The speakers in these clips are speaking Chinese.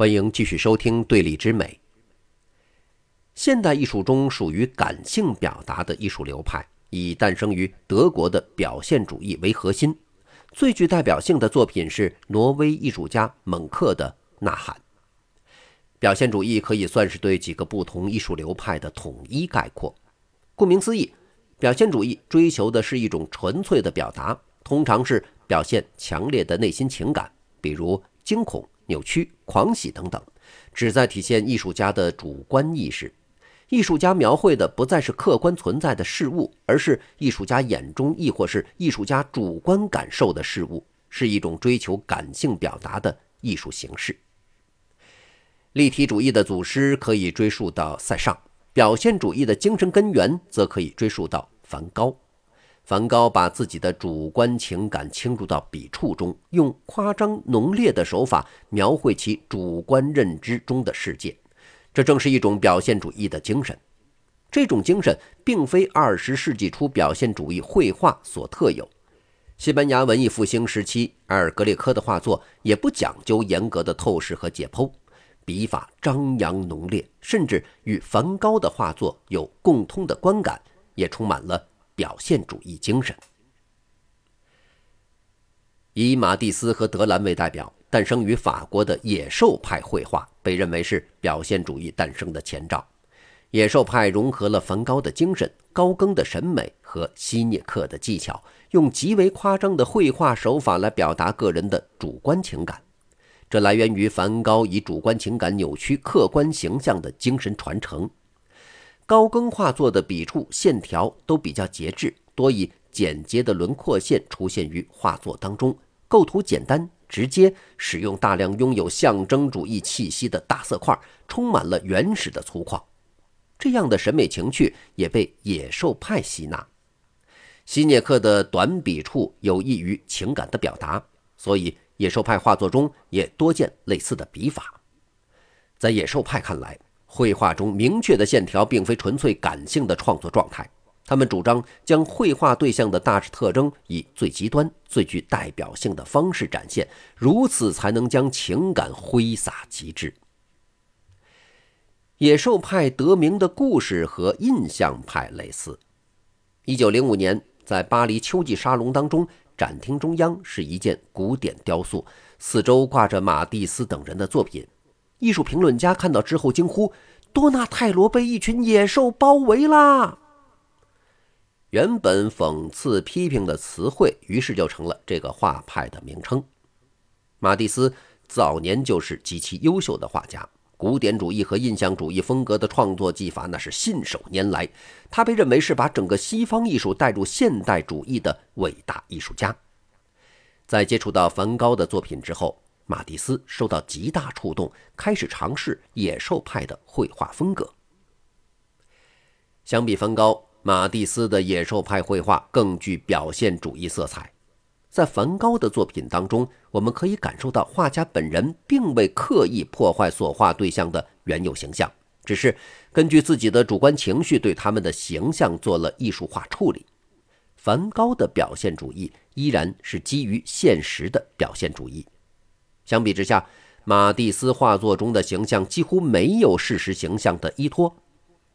欢迎继续收听《对立之美》。现代艺术中属于感性表达的艺术流派，以诞生于德国的表现主义为核心。最具代表性的作品是挪威艺术家蒙克的《呐喊》。表现主义可以算是对几个不同艺术流派的统一概括。顾名思义，表现主义追求的是一种纯粹的表达，通常是表现强烈的内心情感，比如惊恐。扭曲、狂喜等等，旨在体现艺术家的主观意识。艺术家描绘的不再是客观存在的事物，而是艺术家眼中亦或是艺术家主观感受的事物，是一种追求感性表达的艺术形式。立体主义的祖师可以追溯到塞尚，表现主义的精神根源则可以追溯到梵高。梵高把自己的主观情感倾注到笔触中，用夸张浓烈的手法描绘其主观认知中的世界，这正是一种表现主义的精神。这种精神并非二十世纪初表现主义绘画所特有。西班牙文艺复兴时期，埃尔格列科的画作也不讲究严格的透视和解剖，笔法张扬浓烈，甚至与梵高的画作有共通的观感，也充满了。表现主义精神，以马蒂斯和德兰为代表，诞生于法国的野兽派绘画被认为是表现主义诞生的前兆。野兽派融合了梵高的精神、高更的审美和希涅克的技巧，用极为夸张的绘画手法来表达个人的主观情感。这来源于梵高以主观情感扭曲客观形象的精神传承。高更画作的笔触线条都比较节制，多以简洁的轮廓线出现于画作当中，构图简单直接，使用大量拥有象征主义气息的大色块，充满了原始的粗犷。这样的审美情趣也被野兽派吸纳。希涅克的短笔触有益于情感的表达，所以野兽派画作中也多见类似的笔法。在野兽派看来。绘画中明确的线条并非纯粹感性的创作状态，他们主张将绘画对象的大致特征以最极端、最具代表性的方式展现，如此才能将情感挥洒极致。野兽派得名的故事和印象派类似。一九零五年，在巴黎秋季沙龙当中，展厅中央是一件古典雕塑，四周挂着马蒂斯等人的作品。艺术评论家看到之后惊呼：“多纳泰罗被一群野兽包围啦！”原本讽刺批评的词汇，于是就成了这个画派的名称。马蒂斯早年就是极其优秀的画家，古典主义和印象主义风格的创作技法那是信手拈来。他被认为是把整个西方艺术带入现代主义的伟大艺术家。在接触到梵高的作品之后。马蒂斯受到极大触动，开始尝试野兽派的绘画风格。相比梵高，马蒂斯的野兽派绘画更具表现主义色彩。在梵高的作品当中，我们可以感受到画家本人并未刻意破坏所画对象的原有形象，只是根据自己的主观情绪对他们的形象做了艺术化处理。梵高的表现主义依然是基于现实的表现主义。相比之下，马蒂斯画作中的形象几乎没有事实形象的依托。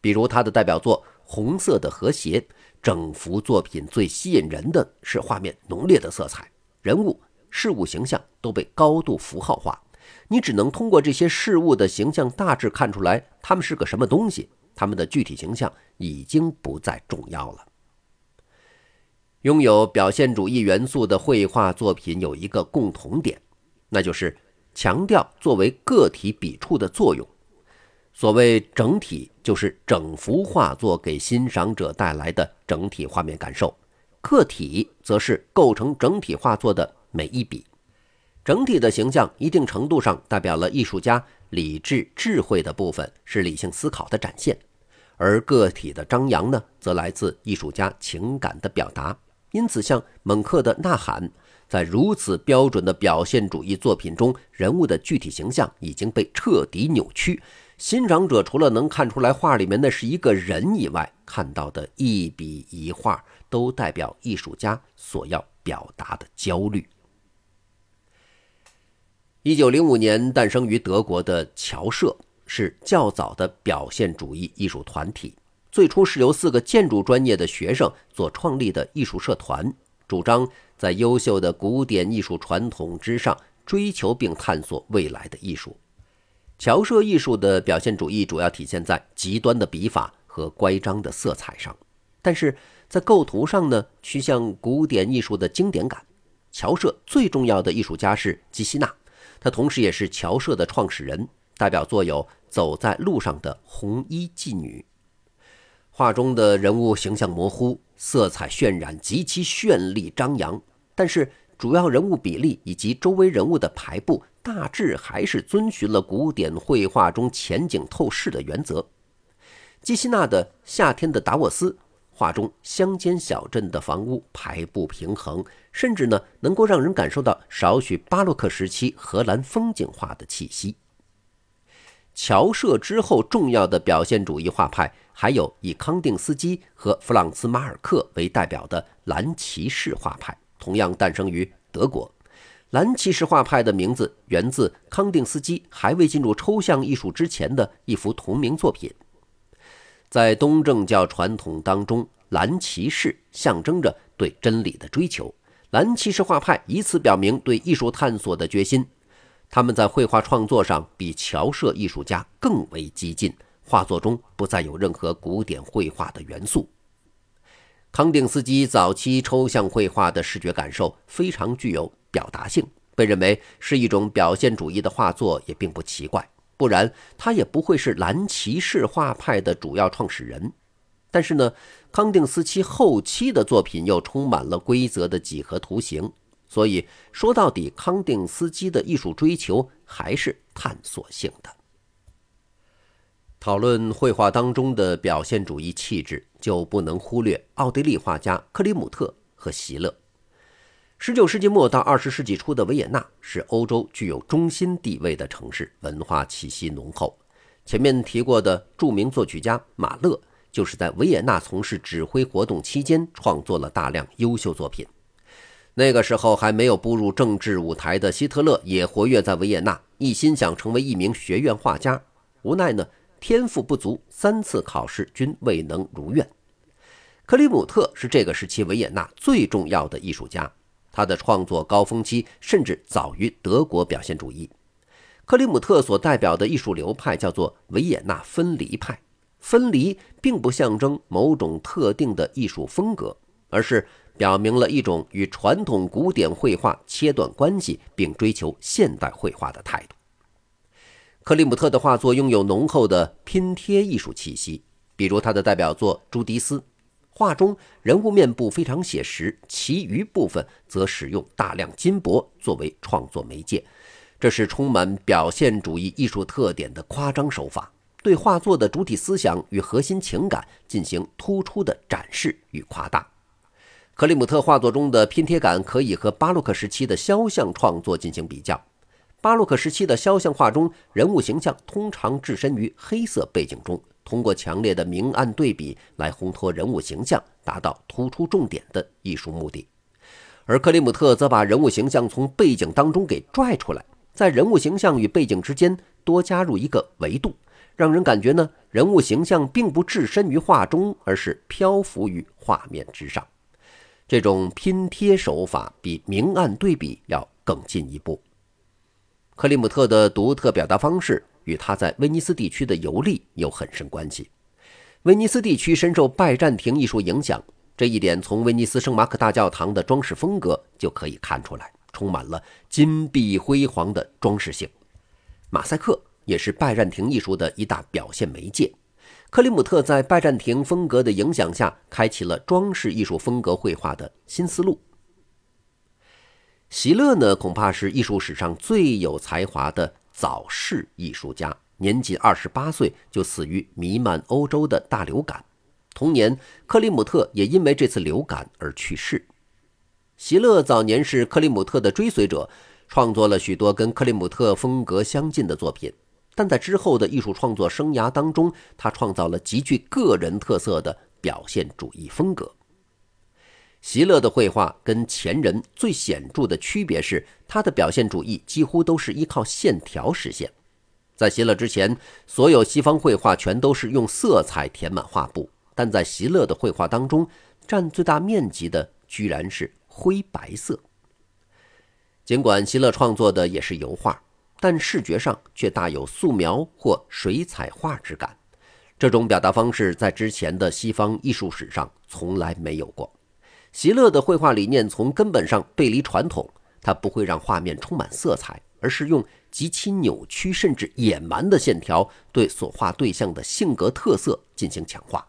比如他的代表作《红色的和谐》，整幅作品最吸引人的是画面浓烈的色彩，人物、事物形象都被高度符号化。你只能通过这些事物的形象大致看出来他们是个什么东西，他们的具体形象已经不再重要了。拥有表现主义元素的绘画作品有一个共同点。那就是强调作为个体笔触的作用。所谓整体，就是整幅画作给欣赏者带来的整体画面感受；个体则是构成整体画作的每一笔。整体的形象一定程度上代表了艺术家理智智慧的部分，是理性思考的展现；而个体的张扬呢，则来自艺术家情感的表达。因此，像蒙克的《呐喊》。在如此标准的表现主义作品中，人物的具体形象已经被彻底扭曲。欣赏者除了能看出来画里面那是一个人以外，看到的一笔一画都代表艺术家所要表达的焦虑。一九零五年诞生于德国的侨社是较早的表现主义艺术团体，最初是由四个建筑专业的学生所创立的艺术社团，主张在优秀的古典艺术传统之上追求并探索未来的艺术。侨社艺术的表现主义主要体现在极端的笔法和乖张的色彩上，但是在构图上呢，趋向古典艺术的经典感。侨社最重要的艺术家是基希纳。他同时也是侨社的创始人，代表作有《走在路上的红衣妓女》。画中的人物形象模糊，色彩渲染极其绚丽张扬，但是主要人物比例以及周围人物的排布大致还是遵循了古典绘画中前景透视的原则。基希纳的《夏天的达沃斯》。画中乡间小镇的房屋排布平衡，甚至呢能够让人感受到少许巴洛克时期荷兰风景画的气息。乔舍之后重要的表现主义画派，还有以康定斯基和弗朗茨马尔克为代表的蓝骑士画派，同样诞生于德国。蓝骑士画派的名字源自康定斯基还未进入抽象艺术之前的一幅同名作品。在东正教传统当中，蓝骑士象征着对真理的追求。蓝骑士画派以此表明对艺术探索的决心。他们在绘画创作上比侨社艺术家更为激进，画作中不再有任何古典绘画的元素。康定斯基早期抽象绘画的视觉感受非常具有表达性，被认为是一种表现主义的画作也并不奇怪。不然，他也不会是蓝骑士画派的主要创始人。但是呢，康定斯基后期的作品又充满了规则的几何图形，所以说到底，康定斯基的艺术追求还是探索性的。讨论绘画当中的表现主义气质，就不能忽略奥地利画家克里姆特和席勒。十九世纪末到二十世纪初的维也纳是欧洲具有中心地位的城市，文化气息浓厚。前面提过的著名作曲家马勒，就是在维也纳从事指挥活动期间创作了大量优秀作品。那个时候还没有步入政治舞台的希特勒也活跃在维也纳，一心想成为一名学院画家，无奈呢天赋不足，三次考试均未能如愿。克里姆特是这个时期维也纳最重要的艺术家。他的创作高峰期甚至早于德国表现主义。克里姆特所代表的艺术流派叫做维也纳分离派。分离并不象征某种特定的艺术风格，而是表明了一种与传统古典绘画切断关系，并追求现代绘画的态度。克里姆特的画作拥有浓厚的拼贴艺术气息，比如他的代表作《朱迪斯》。画中人物面部非常写实，其余部分则使用大量金箔作为创作媒介，这是充满表现主义艺术特点的夸张手法，对画作的主体思想与核心情感进行突出的展示与夸大。克里姆特画作中的拼贴感可以和巴洛克时期的肖像创作进行比较。巴洛克时期的肖像画中，人物形象通常置身于黑色背景中。通过强烈的明暗对比来烘托人物形象，达到突出重点的艺术目的。而克里姆特则把人物形象从背景当中给拽出来，在人物形象与背景之间多加入一个维度，让人感觉呢，人物形象并不置身于画中，而是漂浮于画面之上。这种拼贴手法比明暗对比要更进一步。克里姆特的独特表达方式。与他在威尼斯地区的游历有很深关系。威尼斯地区深受拜占庭艺术影响，这一点从威尼斯圣马可大教堂的装饰风格就可以看出来，充满了金碧辉煌的装饰性。马赛克也是拜占庭艺术的一大表现媒介。克里姆特在拜占庭风格的影响下，开启了装饰艺术风格绘画的新思路。席勒呢，恐怕是艺术史上最有才华的。早逝艺术家，年仅二十八岁就死于弥漫欧洲的大流感。同年，克里姆特也因为这次流感而去世。席勒早年是克里姆特的追随者，创作了许多跟克里姆特风格相近的作品。但在之后的艺术创作生涯当中，他创造了极具个人特色的表现主义风格。席勒的绘画跟前人最显著的区别是，他的表现主义几乎都是依靠线条实现。在席勒之前，所有西方绘画全都是用色彩填满画布，但在席勒的绘画当中，占最大面积的居然是灰白色。尽管席勒创作的也是油画，但视觉上却大有素描或水彩画之感。这种表达方式在之前的西方艺术史上从来没有过。席勒的绘画理念从根本上背离传统，他不会让画面充满色彩，而是用极其扭曲甚至野蛮的线条对所画对象的性格特色进行强化。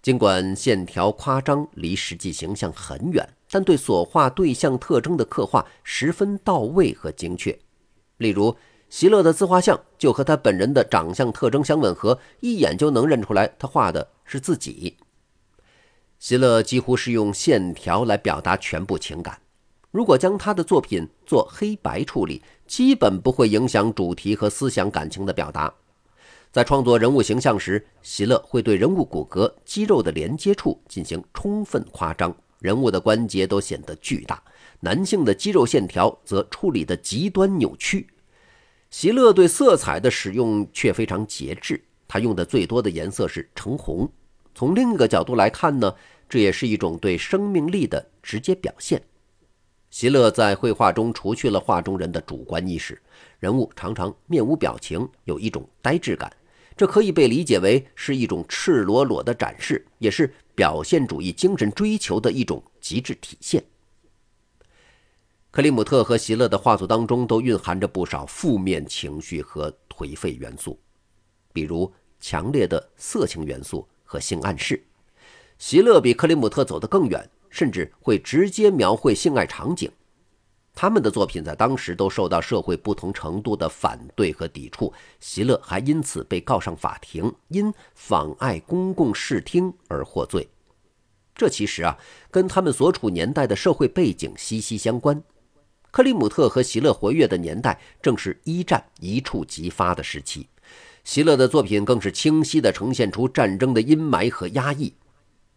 尽管线条夸张离实际形象很远，但对所画对象特征的刻画十分到位和精确。例如。席勒的自画像就和他本人的长相特征相吻合，一眼就能认出来他画的是自己。席勒几乎是用线条来表达全部情感。如果将他的作品做黑白处理，基本不会影响主题和思想感情的表达。在创作人物形象时，席勒会对人物骨骼、肌肉的连接处进行充分夸张，人物的关节都显得巨大，男性的肌肉线条则处理得极端扭曲。席勒对色彩的使用却非常节制，他用的最多的颜色是橙红。从另一个角度来看呢，这也是一种对生命力的直接表现。席勒在绘画中除去了画中人的主观意识，人物常常面无表情，有一种呆滞感。这可以被理解为是一种赤裸裸的展示，也是表现主义精神追求的一种极致体现。克里姆特和席勒的画作当中都蕴含着不少负面情绪和颓废元素，比如强烈的色情元素和性暗示。席勒比克里姆特走得更远，甚至会直接描绘性爱场景。他们的作品在当时都受到社会不同程度的反对和抵触，席勒还因此被告上法庭，因妨碍公共视听而获罪。这其实啊，跟他们所处年代的社会背景息息相关。克里姆特和席勒活跃的年代正是一战一触即发的时期，席勒的作品更是清晰地呈现出战争的阴霾和压抑。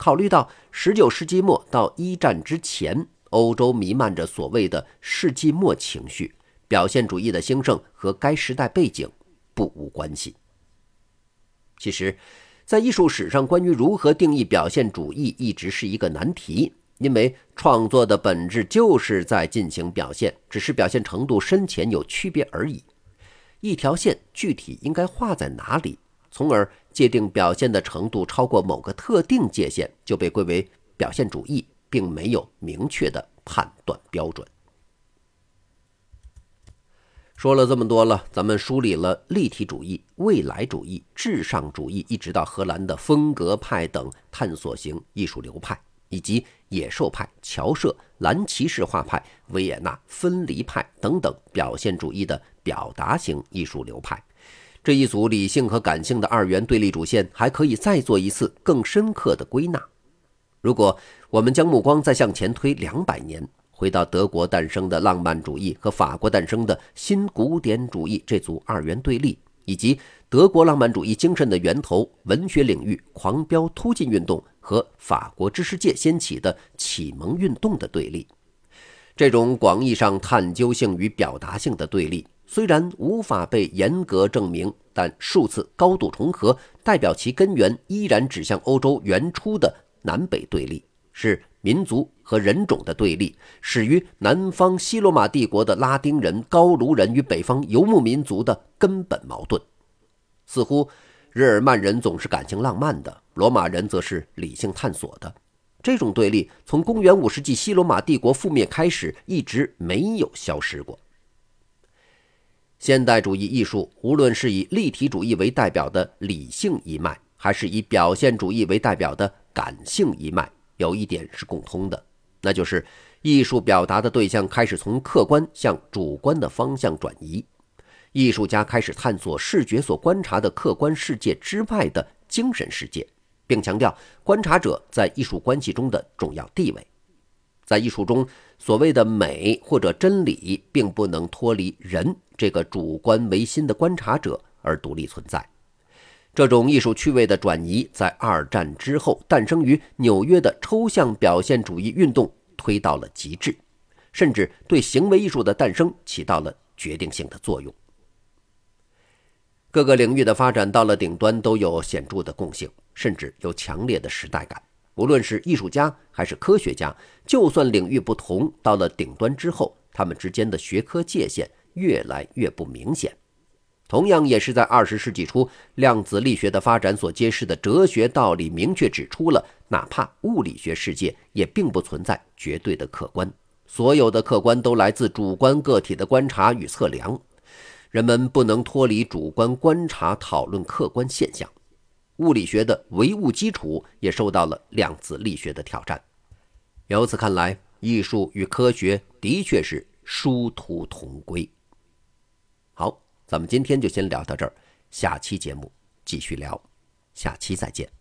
考虑到十九世纪末到一战之前，欧洲弥漫着所谓的世纪末情绪，表现主义的兴盛和该时代背景不无关系。其实，在艺术史上，关于如何定义表现主义一直是一个难题。因为创作的本质就是在进行表现，只是表现程度深浅有区别而已。一条线具体应该画在哪里，从而界定表现的程度超过某个特定界限，就被归为表现主义，并没有明确的判断标准。说了这么多了，咱们梳理了立体主义、未来主义、至上主义，一直到荷兰的风格派等探索型艺术流派。以及野兽派、乔舍、蓝骑士画派、维也纳分离派等等表现主义的表达型艺术流派，这一组理性和感性的二元对立主线还可以再做一次更深刻的归纳。如果我们将目光再向前推两百年，回到德国诞生的浪漫主义和法国诞生的新古典主义这组二元对立，以及德国浪漫主义精神的源头——文学领域狂飙突进运动。和法国知识界掀起的启蒙运动的对立，这种广义上探究性与表达性的对立，虽然无法被严格证明，但数次高度重合，代表其根源依然指向欧洲原初的南北对立，是民族和人种的对立，始于南方西罗马帝国的拉丁人、高卢人与北方游牧民族的根本矛盾，似乎。日耳曼人总是感情浪漫的，罗马人则是理性探索的。这种对立从公元五世纪西罗马帝国覆灭开始，一直没有消失过。现代主义艺术，无论是以立体主义为代表的理性一脉，还是以表现主义为代表的感性一脉，有一点是共通的，那就是艺术表达的对象开始从客观向主观的方向转移。艺术家开始探索视觉所观察的客观世界之外的精神世界，并强调观察者在艺术关系中的重要地位。在艺术中，所谓的美或者真理，并不能脱离人这个主观唯心的观察者而独立存在。这种艺术趣味的转移，在二战之后诞生于纽约的抽象表现主义运动推到了极致，甚至对行为艺术的诞生起到了决定性的作用。各个领域的发展到了顶端都有显著的共性，甚至有强烈的时代感。无论是艺术家还是科学家，就算领域不同，到了顶端之后，他们之间的学科界限越来越不明显。同样也是在二十世纪初，量子力学的发展所揭示的哲学道理，明确指出了，哪怕物理学世界也并不存在绝对的客观，所有的客观都来自主观个体的观察与测量。人们不能脱离主观观察讨论客观现象，物理学的唯物基础也受到了量子力学的挑战。由此看来，艺术与科学的确是殊途同归。好，咱们今天就先聊到这儿，下期节目继续聊，下期再见。